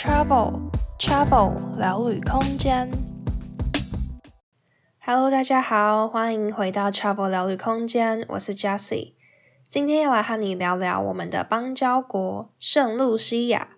Travel Travel 聊旅空间。Hello，大家好，欢迎回到 Travel 聊旅空间，我是 Jessie。今天要来和你聊聊我们的邦交国圣露西亚。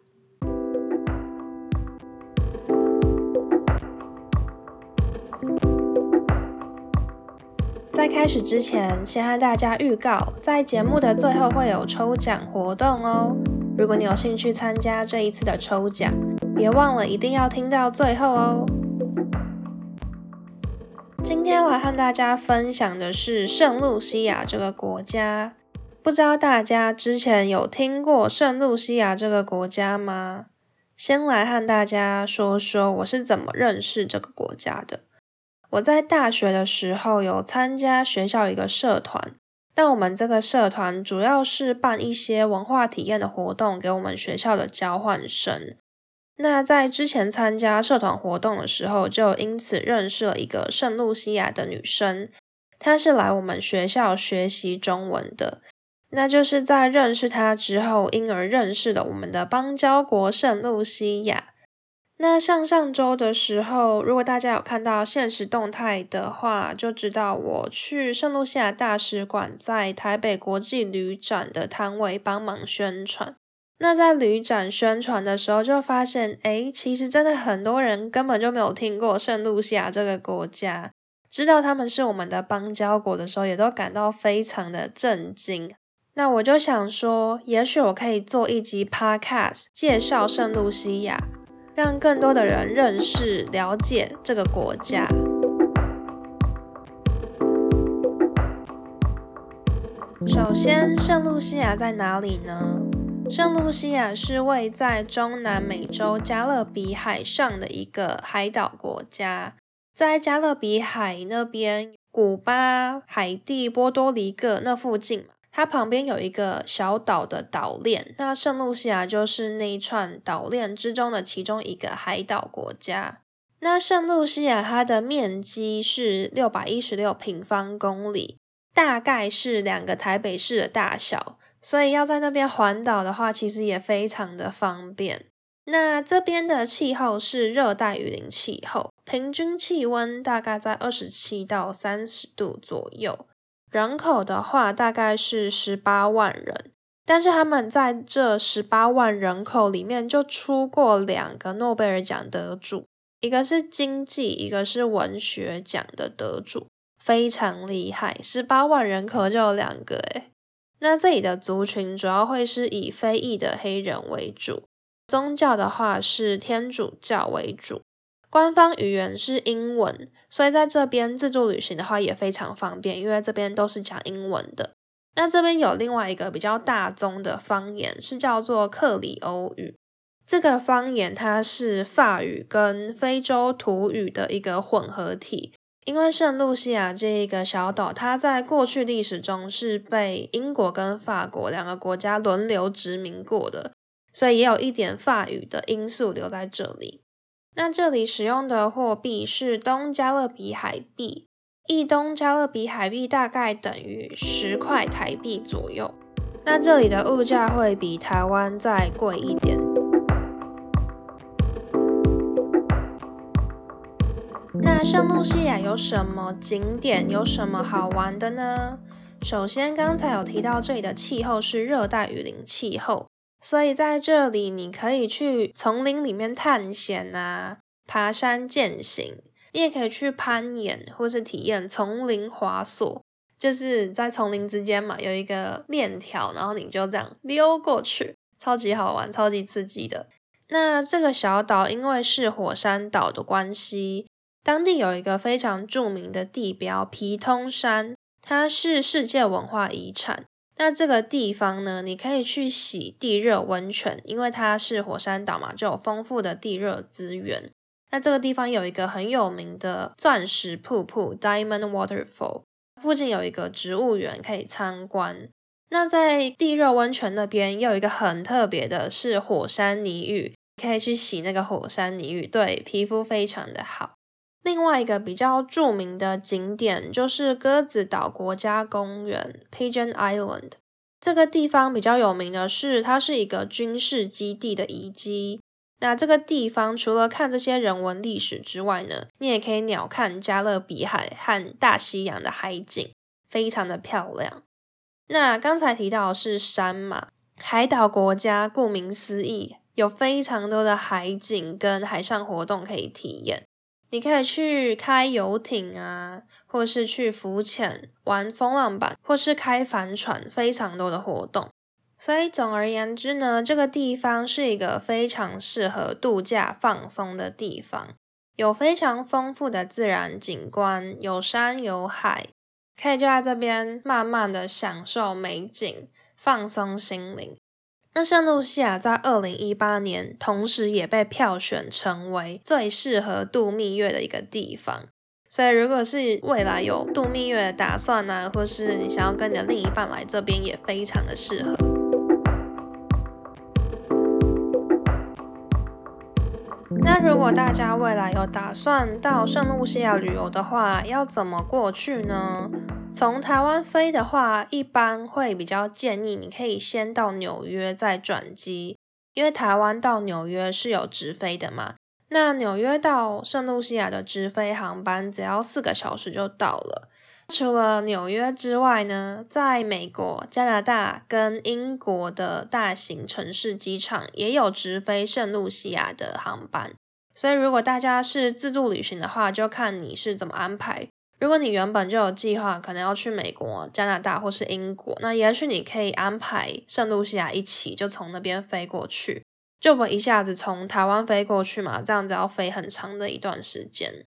在开始之前，先和大家预告，在节目的最后会有抽奖活动哦。如果你有兴趣参加这一次的抽奖，别忘了一定要听到最后哦。今天来和大家分享的是圣露西亚这个国家，不知道大家之前有听过圣露西亚这个国家吗？先来和大家说说我是怎么认识这个国家的。我在大学的时候有参加学校一个社团，但我们这个社团主要是办一些文化体验的活动给我们学校的交换生。那在之前参加社团活动的时候，就因此认识了一个圣露西亚的女生，她是来我们学校学习中文的。那就是在认识她之后，因而认识了我们的邦交国圣露西亚。那上上周的时候，如果大家有看到现实动态的话，就知道我去圣露西亚大使馆在台北国际旅展的摊位帮忙宣传。那在旅展宣传的时候，就发现，诶，其实真的很多人根本就没有听过圣露西亚这个国家，知道他们是我们的邦交国的时候，也都感到非常的震惊。那我就想说，也许我可以做一集 Podcast 介绍圣露西亚。让更多的人认识、了解这个国家。首先，圣露西亚在哪里呢？圣露西亚是位在中南美洲加勒比海上的一个海岛国家，在加勒比海那边，古巴、海地、波多黎各那附近嘛。它旁边有一个小岛的岛链，那圣露西亚就是那一串岛链之中的其中一个海岛国家。那圣露西亚它的面积是六百一十六平方公里，大概是两个台北市的大小，所以要在那边环岛的话，其实也非常的方便。那这边的气候是热带雨林气候，平均气温大概在二十七到三十度左右。人口的话大概是十八万人，但是他们在这十八万人口里面就出过两个诺贝尔奖得主，一个是经济，一个是文学奖的得主，非常厉害。十八万人口就有两个诶。那这里的族群主要会是以非裔的黑人为主，宗教的话是天主教为主。官方语言是英文，所以在这边自助旅行的话也非常方便，因为这边都是讲英文的。那这边有另外一个比较大宗的方言，是叫做克里欧语。这个方言它是法语跟非洲土语的一个混合体。因为圣露西亚这一个小岛，它在过去历史中是被英国跟法国两个国家轮流殖民过的，所以也有一点法语的因素留在这里。那这里使用的货币是东加勒比海币，一东加勒比海币大概等于十块台币左右。那这里的物价会比台湾再贵一点。那圣露西亚有什么景点？有什么好玩的呢？首先，刚才有提到这里的气候是热带雨林气候。所以在这里，你可以去丛林里面探险啊，爬山健行。你也可以去攀岩，或是体验丛林滑索，就是在丛林之间嘛，有一个链条，然后你就这样溜过去，超级好玩，超级刺激的。那这个小岛因为是火山岛的关系，当地有一个非常著名的地标皮通山，它是世界文化遗产。那这个地方呢，你可以去洗地热温泉，因为它是火山岛嘛，就有丰富的地热资源。那这个地方有一个很有名的钻石瀑布 （Diamond Waterfall），附近有一个植物园可以参观。那在地热温泉那边，又有一个很特别的是火山泥浴，可以去洗那个火山泥浴，对皮肤非常的好。另外一个比较著名的景点就是鸽子岛国家公园 （Pigeon Island）。这个地方比较有名的是，它是一个军事基地的遗迹。那这个地方除了看这些人文历史之外呢，你也可以鸟瞰加勒比海和大西洋的海景，非常的漂亮。那刚才提到是山嘛，海岛国家顾名思义，有非常多的海景跟海上活动可以体验。你可以去开游艇啊，或是去浮潜、玩风浪板，或是开帆船，非常多的活动。所以总而言之呢，这个地方是一个非常适合度假放松的地方，有非常丰富的自然景观，有山有海，可以就在这边慢慢的享受美景，放松心灵。那圣露西亚在二零一八年，同时也被票选成为最适合度蜜月的一个地方。所以，如果是未来有度蜜月的打算呢、或是你想要跟你的另一半来这边，也非常的适合。那如果大家未来有打算到圣露西亚旅游的话，要怎么过去呢？从台湾飞的话，一般会比较建议你可以先到纽约再转机，因为台湾到纽约是有直飞的嘛。那纽约到圣露西亚的直飞航班只要四个小时就到了。除了纽约之外呢，在美国、加拿大跟英国的大型城市机场也有直飞圣露西亚的航班，所以如果大家是自助旅行的话，就看你是怎么安排。如果你原本就有计划，可能要去美国、加拿大或是英国，那也许你可以安排圣露西亚一起，就从那边飞过去，就不一下子从台湾飞过去嘛，这样子要飞很长的一段时间。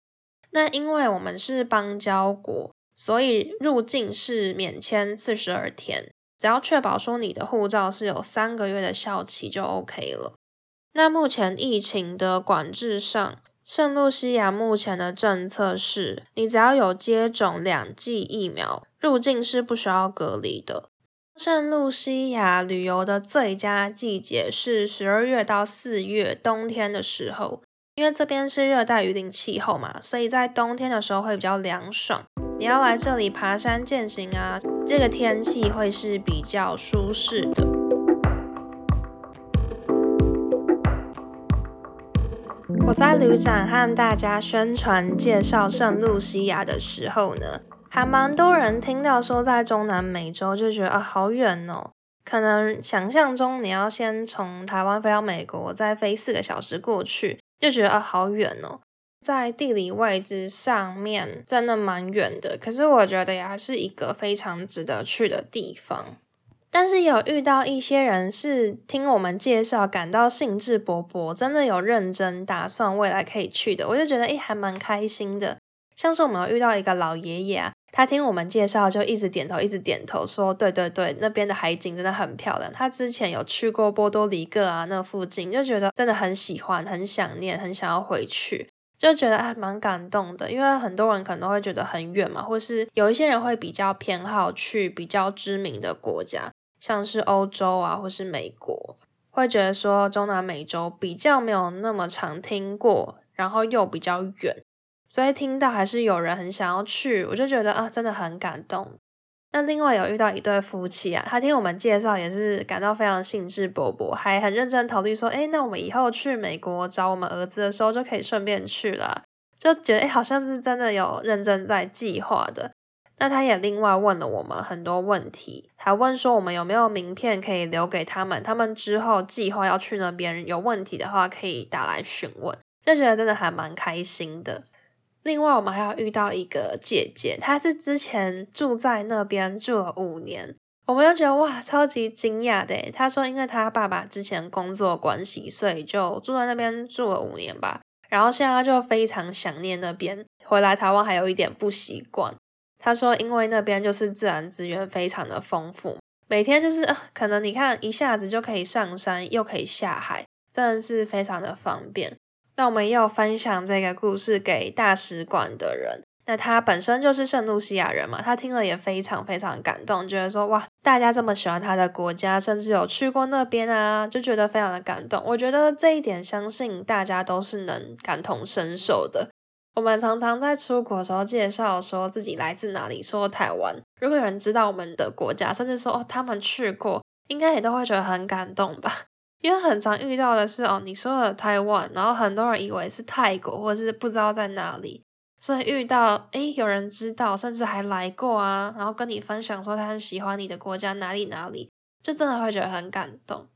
那因为我们是邦交国。所以入境是免签四十二天，只要确保说你的护照是有三个月的效期就 OK 了。那目前疫情的管制上，圣露西亚目前的政策是，你只要有接种两剂疫苗，入境是不需要隔离的。圣露西亚旅游的最佳季节是十二月到四月，冬天的时候，因为这边是热带雨林气候嘛，所以在冬天的时候会比较凉爽。你要来这里爬山健行啊，这个天气会是比较舒适的。我在旅展和大家宣传介绍圣露西亚的时候呢，还蛮多人听到说在中南美洲就觉得啊好远哦，可能想象中你要先从台湾飞到美国，再飞四个小时过去，就觉得啊好远哦。在地理位置上面真的蛮远的，可是我觉得也还是一个非常值得去的地方。但是有遇到一些人是听我们介绍感到兴致勃勃，真的有认真打算未来可以去的，我就觉得诶还蛮开心的。像是我们有遇到一个老爷爷啊，他听我们介绍就一直点头，一直点头说对对对，那边的海景真的很漂亮。他之前有去过波多黎各啊，那附近就觉得真的很喜欢，很想念，很想要回去。就觉得还蛮感动的，因为很多人可能都会觉得很远嘛，或是有一些人会比较偏好去比较知名的国家，像是欧洲啊，或是美国，会觉得说中南美洲比较没有那么常听过，然后又比较远，所以听到还是有人很想要去，我就觉得啊，真的很感动。那另外有遇到一对夫妻啊，他听我们介绍也是感到非常兴致勃勃，还很认真考虑说，诶，那我们以后去美国找我们儿子的时候就可以顺便去了，就觉得哎，好像是真的有认真在计划的。那他也另外问了我们很多问题，还问说我们有没有名片可以留给他们，他们之后计划要去那边有问题的话可以打来询问，就觉得真的还蛮开心的。另外，我们还要遇到一个姐姐，她是之前住在那边住了五年，我们又觉得哇，超级惊讶的。她说，因为她爸爸之前工作关系，所以就住在那边住了五年吧。然后现在她就非常想念那边，回来台湾还有一点不习惯。他说，因为那边就是自然资源非常的丰富，每天就是呃，可能你看一下子就可以上山，又可以下海，真的是非常的方便。那我们要分享这个故事给大使馆的人，那他本身就是圣露西亚人嘛，他听了也非常非常感动，觉得说哇，大家这么喜欢他的国家，甚至有去过那边啊，就觉得非常的感动。我觉得这一点，相信大家都是能感同身受的。我们常常在出国的时候介绍说自己来自哪里，说台湾，如果有人知道我们的国家，甚至说哦他们去过，应该也都会觉得很感动吧。因为很常遇到的是哦，你说了台湾，然后很多人以为是泰国，或者是不知道在哪里，所以遇到诶，有人知道，甚至还来过啊，然后跟你分享说他很喜欢你的国家哪里哪里，就真的会觉得很感动。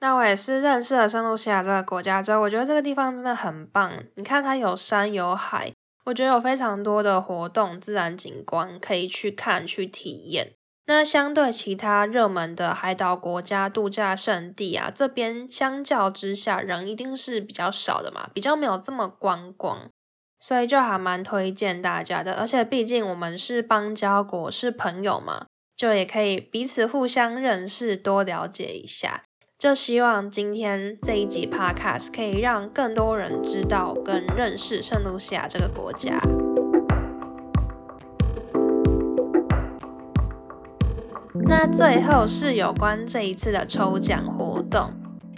那我也是认识了圣露西亚这个国家之后，我觉得这个地方真的很棒。你看它有山有海，我觉得有非常多的活动、自然景观可以去看去体验。那相对其他热门的海岛国家、度假胜地啊，这边相较之下人一定是比较少的嘛，比较没有这么观光，所以就还蛮推荐大家的。而且毕竟我们是邦交国，是朋友嘛，就也可以彼此互相认识，多了解一下。就希望今天这一集 Podcast 可以让更多人知道跟认识圣露西亚这个国家。那最后是有关这一次的抽奖活动。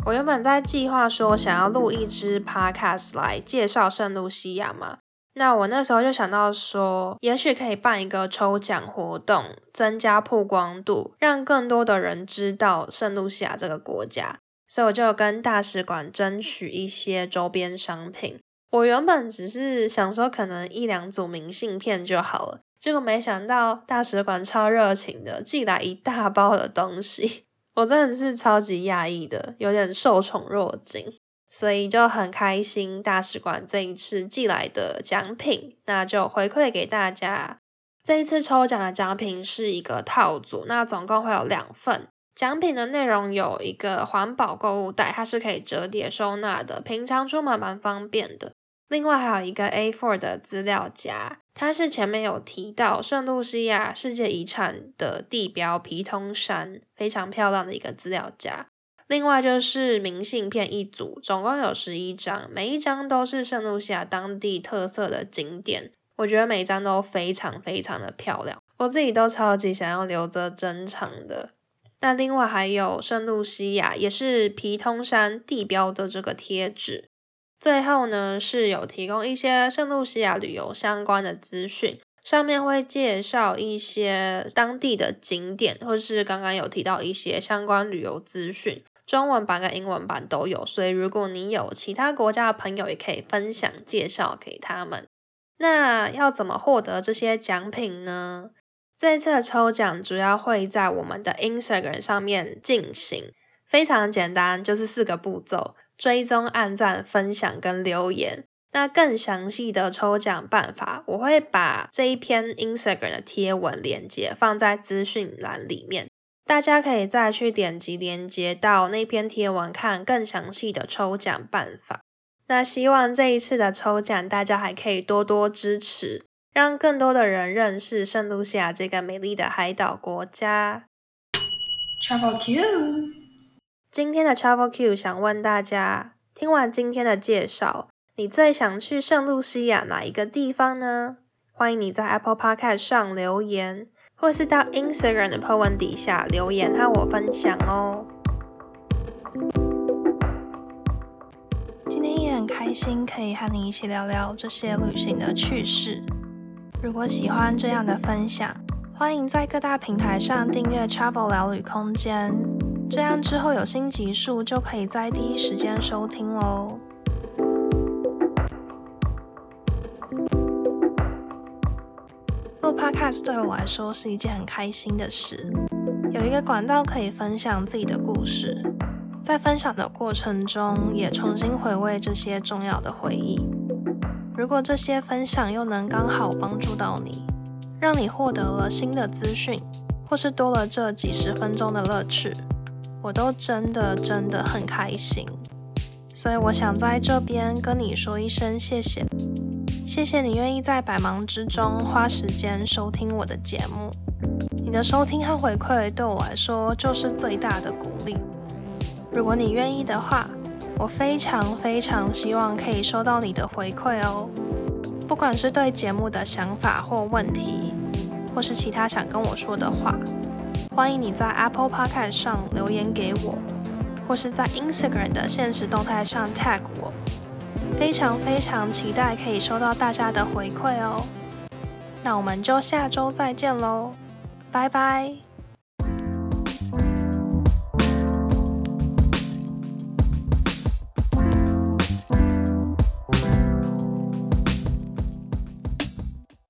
我原本在计划说想要录一支 podcast 来介绍圣露西亚嘛，那我那时候就想到说，也许可以办一个抽奖活动，增加曝光度，让更多的人知道圣露西亚这个国家。所以我就跟大使馆争取一些周边商品。我原本只是想说，可能一两组明信片就好了。结果没想到大使馆超热情的，寄来一大包的东西，我真的是超级讶异的，有点受宠若惊，所以就很开心。大使馆这一次寄来的奖品，那就回馈给大家。这一次抽奖的奖品是一个套组，那总共会有两份。奖品的内容有一个环保购物袋，它是可以折叠收纳的，平常出门蛮方便的。另外还有一个 A4 的资料夹，它是前面有提到圣露西亚世界遗产的地标皮通山，非常漂亮的一个资料夹。另外就是明信片一组，总共有十一张，每一张都是圣露西亚当地特色的景点，我觉得每一张都非常非常的漂亮，我自己都超级想要留着珍藏的。那另外还有圣露西亚，也是皮通山地标的这个贴纸。最后呢，是有提供一些圣露西亚旅游相关的资讯，上面会介绍一些当地的景点，或是刚刚有提到一些相关旅游资讯，中文版跟英文版都有。所以如果你有其他国家的朋友，也可以分享介绍给他们。那要怎么获得这些奖品呢？这一次的抽奖主要会在我们的 Instagram 上面进行，非常简单，就是四个步骤。追踪、按赞、分享跟留言。那更详细的抽奖办法，我会把这一篇 Instagram 的贴文链接放在资讯栏里面，大家可以再去点击链接到那篇贴文看更详细的抽奖办法。那希望这一次的抽奖，大家还可以多多支持，让更多的人认识圣露西亚这个美丽的海岛国家。Travel Q。今天的 Travel Q 想问大家，听完今天的介绍，你最想去圣露西亚哪一个地方呢？欢迎你在 Apple Podcast 上留言，或是到 Instagram 的 po 文底下留言和我分享哦。今天也很开心可以和你一起聊聊这些旅行的趣事。如果喜欢这样的分享，欢迎在各大平台上订阅 Travel 聊旅空间。这样之后有新集数就可以在第一时间收听喽。Podcast 对我来说是一件很开心的事，有一个管道可以分享自己的故事，在分享的过程中也重新回味这些重要的回忆。如果这些分享又能刚好帮助到你，让你获得了新的资讯，或是多了这几十分钟的乐趣。我都真的真的很开心，所以我想在这边跟你说一声谢谢，谢谢你愿意在百忙之中花时间收听我的节目，你的收听和回馈对我来说就是最大的鼓励。如果你愿意的话，我非常非常希望可以收到你的回馈哦，不管是对节目的想法或问题，或是其他想跟我说的话。欢迎你在 Apple Podcast 上留言给我，或是在 Instagram 的现实动态上 tag 我。非常非常期待可以收到大家的回馈哦。那我们就下周再见喽，拜拜。